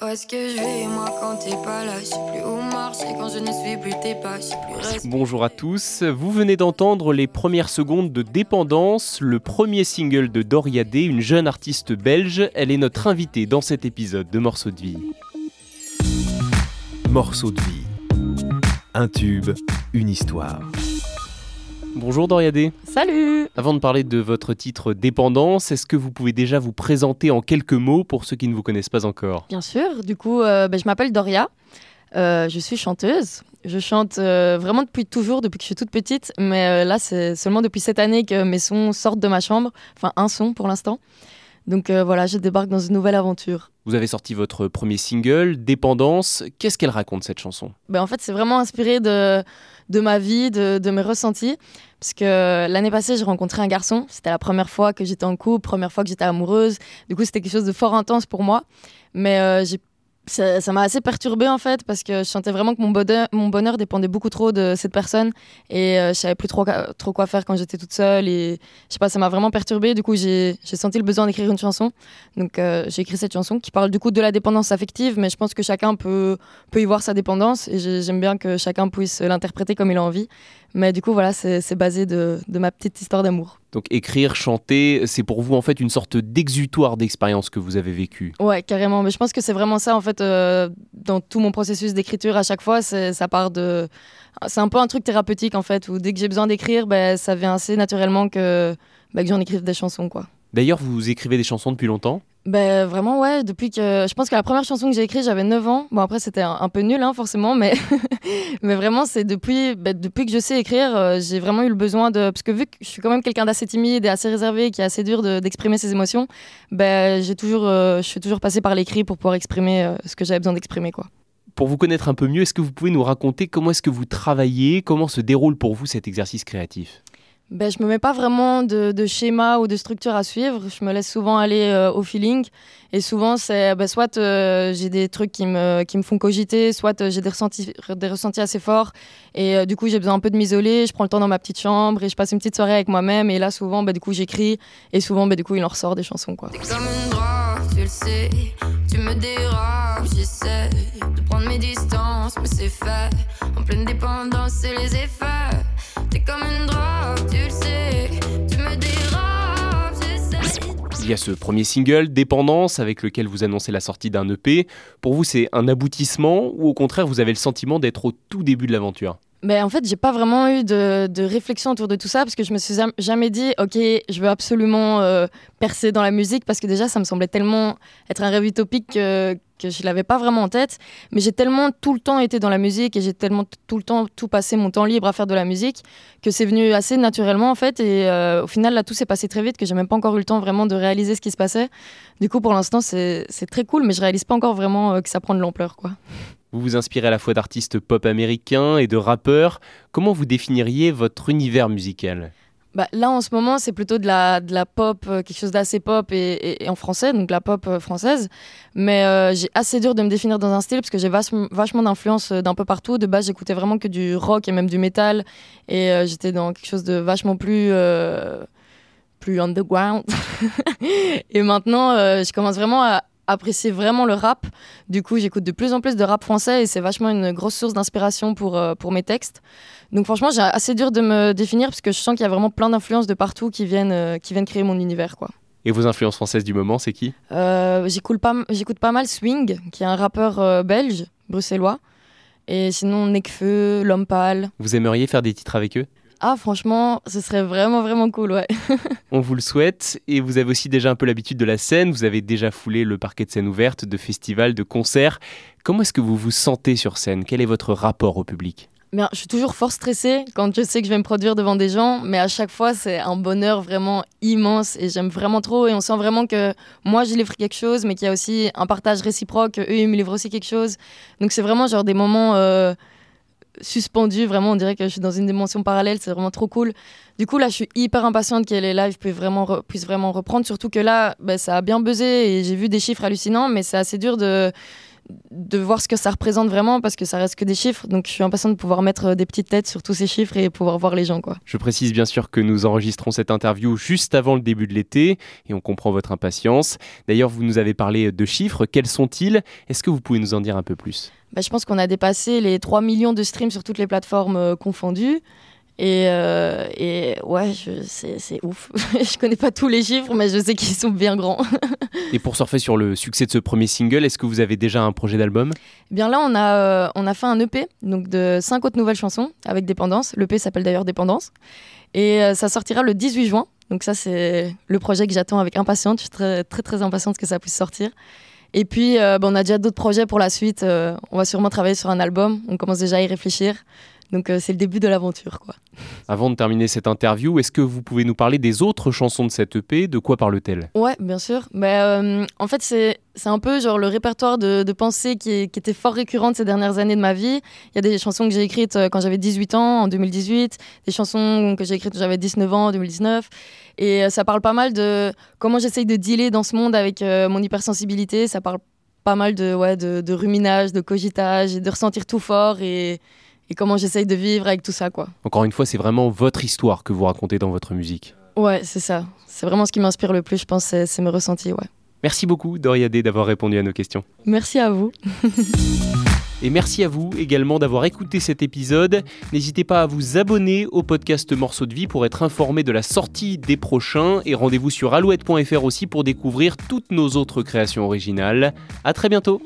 Où est-ce que je vais, moi, quand t'es pas là? Je sais plus où marcher quand je ne suis plus tes pas. Je sais plus respirer. Bonjour à tous, vous venez d'entendre les premières secondes de Dépendance, le premier single de Doria D, une jeune artiste belge. Elle est notre invitée dans cet épisode de Morceaux de vie. Morceau de vie. Un tube, une histoire. Bonjour Doria D. Salut Avant de parler de votre titre Dépendance, est-ce que vous pouvez déjà vous présenter en quelques mots pour ceux qui ne vous connaissent pas encore? Bien sûr, du coup, euh, ben, je m'appelle Doria, Euh, je suis chanteuse. Je chante euh, vraiment depuis toujours, depuis que je suis toute petite, mais là, c'est seulement depuis cette année que mes sons sortent de ma chambre, enfin un son pour l'instant. Donc voilà, je débarque dans une nouvelle aventure. Vous avez sorti votre premier single, Dépendance. Qu'est-ce qu'elle raconte cette chanson? Ben, en fait, c'est vraiment inspiré de, de ma vie, de, de mes ressentis. Parce que l'année passée, j'ai rencontré un garçon. C'était la première fois que j'étais en couple, première fois que j'étais amoureuse. Du coup, c'était quelque chose de fort intense pour moi. Mais euh, j'ai ça m'a assez perturbée en fait parce que je sentais vraiment que mon bonheur, mon bonheur dépendait beaucoup trop de cette personne. Et euh, je savais plus trop, trop quoi faire quand j'étais toute seule et je sais pas ça m'a vraiment perturbée. Du coup j'ai senti le besoin d'écrire une chanson. Donc euh, j'ai écrit cette chanson qui parle du coup de la dépendance affective mais je pense que chacun peut peut y voir sa dépendance et j'ai- j'aime bien que chacun puisse l'interpréter comme il a envie mais du coup voilà c'est basé de, de ma petite histoire d'amour Donc écrire, chanter, c'est pour vous en fait une sorte d'exutoire d'expérience que vous avez vécue. Ouais, carrément. Mais je pense que c'est vraiment ça, en fait, euh, dans tout mon processus d'écriture, à chaque fois, c'est- ça part de. C'est un peu un truc thérapeutique, en fait, où dès que j'ai besoin d'écrire, ben, ça vient assez naturellement que, ben, que j'en écrive des chansons, quoi. D'ailleurs, vous écrivez des chansons depuis longtemps Ben, vraiment, ouais, depuis que. Je pense que la première chanson que j'ai écrite, j'avais 9 ans. Bon, après, c'était un, un peu nul, hein, forcément, mais, mais vraiment, c'est depuis, ben, depuis que je sais écrire, euh, j'ai vraiment eu le besoin de. Parce que vu que je suis quand même quelqu'un d'assez timide et assez réservé, qui est assez dur de- d'exprimer ses émotions, ben, j'ai toujours, euh, je suis toujours passée par l'écrit pour pouvoir exprimer euh, ce que j'avais besoin d'exprimer, quoi. Pour vous connaître un peu mieux, est-ce que vous pouvez nous raconter comment est-ce que vous travaillez, comment se déroule pour vous cet exercice créatif? Ben, je me mets pas vraiment de, schéma ou de structure à suivre. Je me laisse souvent aller euh, au feeling. Et souvent, c'est ben, soit euh, j'ai des trucs qui me, qui me font cogiter, soit euh, j'ai des ressentis, des ressentis assez forts. Et du coup, j'ai besoin un peu de m'isoler. Je prends le temps dans ma petite chambre et je passe une petite soirée avec moi-même. Et là, souvent, ben, du coup, j'écris. Et souvent, ben, du coup, il en ressort des chansons. Quoi. Tu le sais. Tu me j'essaie de prendre mes distances, mais c'est fait. En pleine dépendance, c'est les effets. T'es comme une Il y a ce premier single, Dépendance, avec lequel vous annoncez la sortie d'un EP. Pour vous, c'est un aboutissement ou au contraire, vous avez le sentiment d'être au tout début de l'aventure? Ben, en fait, j'ai pas vraiment eu de, de réflexion autour de tout ça parce que je me suis jam- jamais dit, ok, je veux absolument euh, percer dans la musique parce que déjà, ça me semblait tellement être un rêve utopique que, je l'avais pas vraiment en tête. Mais j'ai tellement tout le temps été dans la musique et j'ai tellement tout le temps tout passé mon temps libre à faire de la musique que c'est venu assez naturellement en fait. Et euh, au final, là, tout s'est passé très vite que j'ai même pas encore eu le temps vraiment de réaliser ce qui se passait. Du coup, pour l'instant, c'est c'est très cool, mais je réalise pas encore vraiment euh, que ça prend de l'ampleur, quoi. Vous vous inspirez à la fois d'artistes pop américains et de rappeurs. Comment vous définiriez votre univers musical? Bah, là, en ce moment, c'est plutôt de la, pop, euh, quelque chose d'assez pop et, en français, donc la pop euh, française. Mais euh, j'ai assez dur de me définir dans un style parce que j'ai vachement, d'influence d'un peu partout. De base, j'écoutais vraiment que du rock et même du métal. Et j'étais dans quelque chose de vachement plus, plus underground. et maintenant, je commence vraiment à apprécier vraiment le rap. Du coup, j'écoute de plus en plus de rap français et c'est vachement une grosse source d'inspiration pour, euh, pour mes textes. Donc franchement, j'ai assez dur de me définir parce que je sens qu'il y a vraiment plein d'influences de partout qui viennent, euh, qui viennent créer mon univers. quoi. Et vos influences françaises du moment, c'est qui? Euh, J'écoute pas, pas mal Swing, qui est un rappeur belge, bruxellois. Et sinon, Nekfeu, L'Homme Pâle. Vous aimeriez faire des titres avec eux? Ah, franchement, ce serait vraiment, vraiment cool, ouais. On vous le souhaite et vous avez aussi déjà un peu l'habitude de la scène, vous avez déjà foulé le parquet de scène ouverte, de festivals, de concerts. Comment est-ce que vous vous sentez sur scène? Quel est votre rapport au public? Bien, je suis toujours fort stressée quand je sais que je vais me produire devant des gens, mais à chaque fois, c'est un bonheur vraiment immense et j'aime vraiment trop. Et on sent vraiment que moi, je livre quelque chose, mais qu'il y a aussi un partage réciproque. Eux, ils me livrent aussi quelque chose. Donc, c'est vraiment genre des moments euh, suspendus. Vraiment, on dirait que je suis dans une dimension parallèle. C'est vraiment trop cool. Du coup, là, je suis hyper impatiente que les lives puissent vraiment, re- puissent vraiment reprendre. Surtout que là, ben, ça a bien buzzé et j'ai vu des chiffres hallucinants, mais c'est assez dur de de voir ce que ça représente vraiment parce que ça reste que des chiffres. Donc je suis impatiente de pouvoir mettre euh, des petites têtes sur tous ces chiffres et pouvoir voir les gens. Quoi. Je précise bien sûr que nous enregistrons cette interview juste avant le début de l'été et on comprend votre impatience. D'ailleurs, vous nous avez parlé de chiffres. Quels sont-ils? Est-ce que vous pouvez nous en dire un peu plus? Bah, Je pense qu'on a dépassé les 3 millions de streams sur toutes les plateformes euh, confondues. Et, euh, et, ouais, c'est ouf. je connais pas tous les chiffres, mais je sais qu'ils sont bien grands. et pour surfer sur le succès de ce premier single, est-ce que vous avez déjà un projet d'album? Eh Bien là, on a, euh, on a fait un EP donc de cinq autres nouvelles chansons avec Dépendance. L'EP s'appelle d'ailleurs Dépendance. Et euh, ça sortira le 18 juin. Donc ça, c'est le projet que j'attends avec impatience. Je suis très, très, très impatiente que ça puisse sortir. Et puis, bah, on a déjà d'autres projets pour la suite. on va sûrement travailler sur un album. On commence déjà à y réfléchir. Donc euh, c'est le début de l'aventure. quoi. Avant de terminer cette interview, est-ce que vous pouvez nous parler des autres chansons de cette EP De quoi parle-t-elle? Ouais, bien sûr. Bah, euh, en fait, c'est, c'est un peu genre le répertoire de, de pensées qui, qui, était fort récurrente ces dernières années de ma vie. Il y a des chansons que j'ai écrites euh, quand j'avais 18 ans, en 2018, des chansons que j'ai écrites quand j'avais 19 ans, en 2019. Et ça parle pas mal de comment j'essaye de dealer dans ce monde avec mon hypersensibilité. Ça parle pas mal de, ouais, de, de ruminage, de cogitage, et de ressentir tout fort et et comment j'essaye de vivre avec tout ça, quoi. Encore une fois, c'est vraiment votre histoire que vous racontez dans votre musique. Ouais, c'est ça. C'est vraiment ce qui m'inspire le plus, je pense, c'est mes ressentis, ouais. Merci beaucoup, Doriade, d'avoir répondu à nos questions. Merci à vous. Et merci à vous également d'avoir écouté cet épisode. N'hésitez pas à vous abonner au podcast Morceaux de vie pour être informé de la sortie des prochains. Et rendez-vous sur alouette.fr aussi pour découvrir toutes nos autres créations originales. À très bientôt!